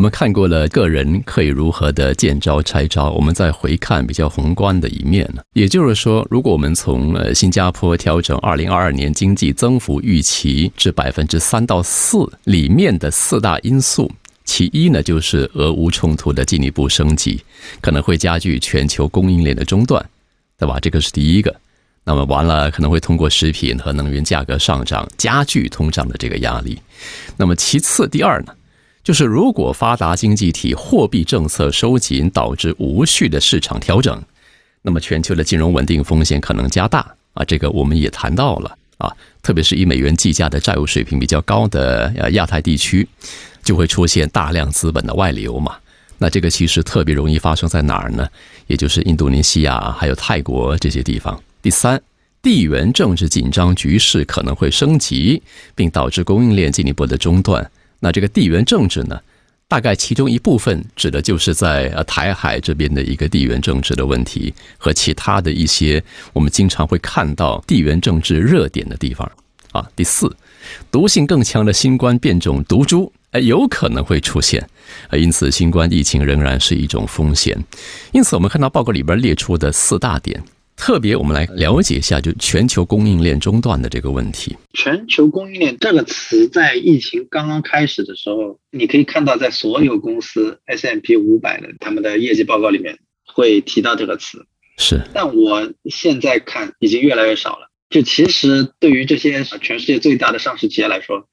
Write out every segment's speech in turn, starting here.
我们看过了个人可以如何的见招拆招，我们再回看比较宏观的一面呢？也就是说，如果我们从呃新加坡调整二零二二年经济增幅预期至百分之三到四里面的四大因素，其一呢就是俄乌冲突的进一步升级，可能会加剧全球供应链的中断，对吧？这个是第一个。那么完了，可能会通过食品和能源价格上涨加剧通胀的这个压力。那么其次，第二呢？就是如果发达经济体货币政策收紧导致无序的市场调整，那么全球的金融稳定风险可能加大啊。这个我们也谈到了啊，特别是以美元计价的债务水平比较高的呃亚太地区，就会出现大量资本的外流嘛。那这个其实特别容易发生在哪儿呢？也就是印度尼西亚还有泰国这些地方。第三，地缘政治紧张局势可能会升级，并导致供应链进一步的中断。那这个地缘政治呢，大概其中一部分指的就是在呃台海这边的一个地缘政治的问题，和其他的一些我们经常会看到地缘政治热点的地方啊。第四，毒性更强的新冠变种毒株，哎，有可能会出现，啊，因此新冠疫情仍然是一种风险。因此，我们看到报告里边列出的四大点。特别，我们来了解一下，就全球供应链中断的这个问题。全球供应链这个词在疫情刚刚开始的时候，你可以看到，在所有公司 S M P 五百的他们的业绩报告里面会提到这个词。是，但我现在看已经越来越少了。就其实对于这些全世界最大的上市企业来说，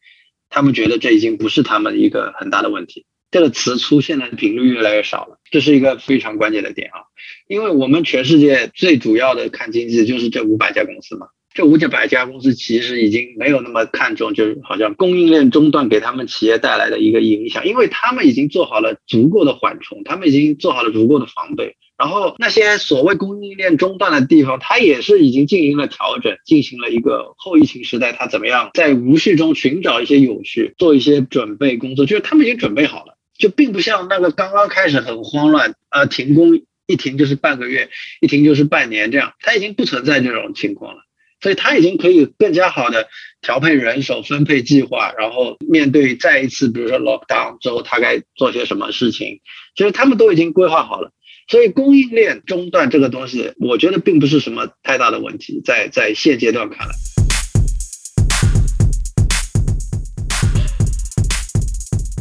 他们觉得这已经不是他们一个很大的问题。这个词出现的频率越来越少了，这是一个非常关键的点啊！因为我们全世界最主要的看经济就是这五百家公司嘛，这五百家公司其实已经没有那么看重，就是好像供应链中断给他们企业带来的一个影响，因为他们已经做好了足够的缓冲，他们已经做好了足够的防备。然后那些所谓供应链中断的地方，它也是已经进行了调整，进行了一个后疫情时代，它怎么样在无序中寻找一些有序，做一些准备工作，就是他们已经准备好了。就并不像那个刚刚开始很慌乱啊，停工一停就是半个月，一停就是半年这样，它已经不存在这种情况了，所以它已经可以更加好的调配人手、分配计划，然后面对再一次，比如说 lockdown 之后，他该做些什么事情，其实他们都已经规划好了，所以供应链中断这个东西，我觉得并不是什么太大的问题，在在现阶段看来。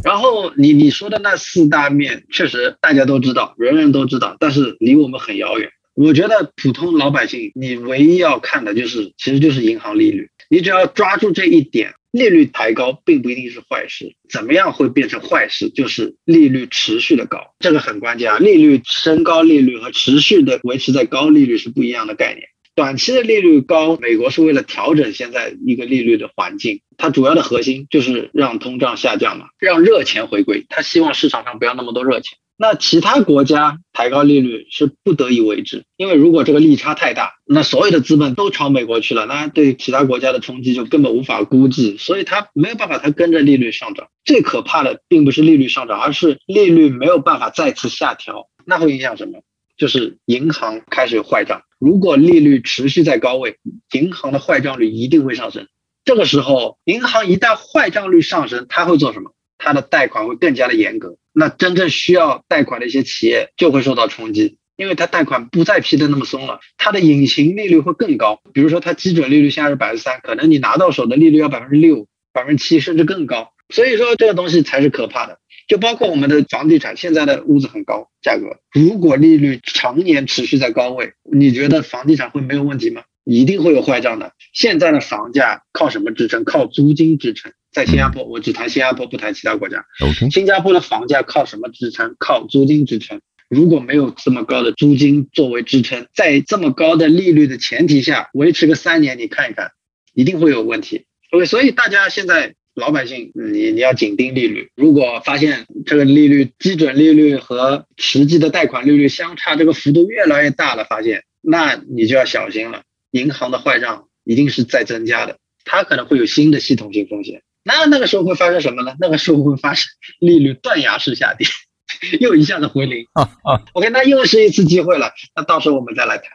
然后你你说的那四大面，确实大家都知道，人人都知道，但是离我们很遥远。我觉得普通老百姓，你唯一要看的就是，其实就是银行利率。你只要抓住这一点，利率抬高并不一定是坏事。怎么样会变成坏事？就是利率持续的高，这个很关键啊。利率升高，利率和持续的维持在高利率是不一样的概念。短期的利率高，美国是为了调整现在一个利率的环境，它主要的核心就是让通胀下降嘛，让热钱回归。它希望市场上不要那么多热钱。那其他国家抬高利率是不得已为之，因为如果这个利差太大，那所有的资本都朝美国去了，那对其他国家的冲击就根本无法估计，所以它没有办法，它跟着利率上涨。最可怕的并不是利率上涨，而是利率没有办法再次下调，那会影响什么？就是银行开始坏账。如果利率持续在高位，银行的坏账率一定会上升。这个时候，银行一旦坏账率上升，它会做什么？它的贷款会更加的严格。那真正需要贷款的一些企业就会受到冲击，因为它贷款不再批的那么松了，它的隐形利率会更高。比如说，它基准利率现在是百分之三，可能你拿到手的利率要百分之六、百分之七，甚至更高。所以说，这个东西才是可怕的。就包括我们的房地产，现在的屋子很高，价格如果利率常年持续在高位，你觉得房地产会没有问题吗？一定会有坏账的。现在的房价靠什么支撑？靠租金支撑。在新加坡，我只谈新加坡，不谈其他国家。新加坡的房价靠什么支撑？靠租金支撑。如果没有这么高的租金作为支撑，在这么高的利率的前提下，维持个三年，你看一看，一定会有问题。OK，所以大家现在。老百姓，你你要紧盯利率。如果发现这个利率基准利率和实际的贷款利率相差这个幅度越来越大了，发现那你就要小心了。银行的坏账一定是在增加的，它可能会有新的系统性风险。那那个时候会发生什么呢？那个时候会发生利率断崖式下跌，又一下子回零。啊啊！OK，那又是一次机会了。那到时候我们再来谈。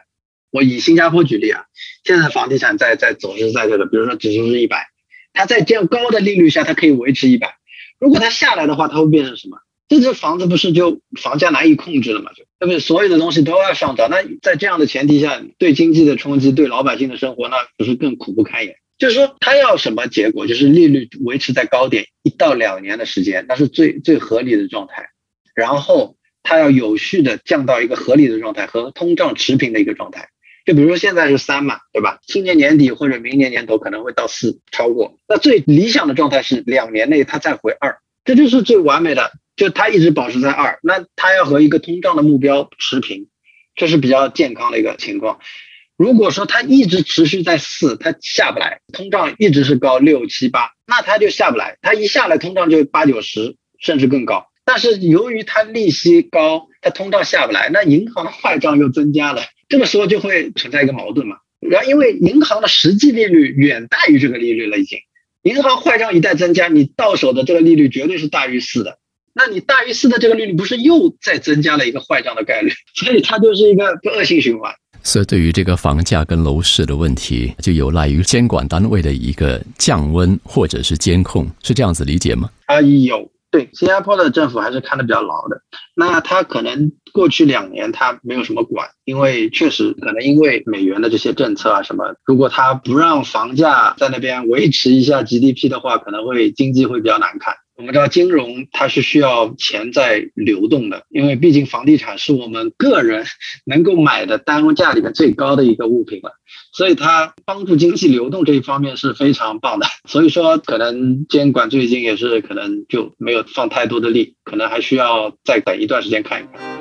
我以新加坡举例啊，现在房地产在在走势在这个，比如说指数是一百。它在这样高的利率下，它可以维持一百。如果它下来的话，它会变成什么？这这房子不是就房价难以控制了嘛？就对不对？所有的东西都要上涨，那在这样的前提下，对经济的冲击，对老百姓的生活，那不是更苦不堪言？就是说，他要什么结果？就是利率维持在高点一到两年的时间，那是最最合理的状态。然后他要有序的降到一个合理的状态，和通胀持平的一个状态。就比如说现在是三嘛，对吧？今年年底或者明年年头可能会到四，超过。那最理想的状态是两年内它再回二，这就是最完美的。就它一直保持在二，那它要和一个通胀的目标持平，这是比较健康的一个情况。如果说它一直持续在四，它下不来，通胀一直是高六七八，那它就下不来。它一下来，通胀就八九十，甚至更高。但是由于它利息高，它通胀下不来，那银行坏账又增加了。这个时候就会存在一个矛盾嘛，然后因为银行的实际利率远大于这个利率了，已经，银行坏账一旦增加，你到手的这个利率绝对是大于四的，那你大于四的这个利率不是又再增加了一个坏账的概率，所以它就是一个恶性循环。所以对于这个房价跟楼市的问题，就有赖于监管单位的一个降温或者是监控，是这样子理解吗？啊，有。对，新加坡的政府还是看得比较牢的。那他可能过去两年他没有什么管，因为确实可能因为美元的这些政策啊什么，如果他不让房价在那边维持一下 GDP 的话，可能会经济会比较难看。我们知道金融它是需要钱在流动的，因为毕竟房地产是我们个人能够买的单价里面最高的一个物品了，所以它帮助经济流动这一方面是非常棒的。所以说，可能监管最近也是可能就没有放太多的力，可能还需要再等一段时间看一看。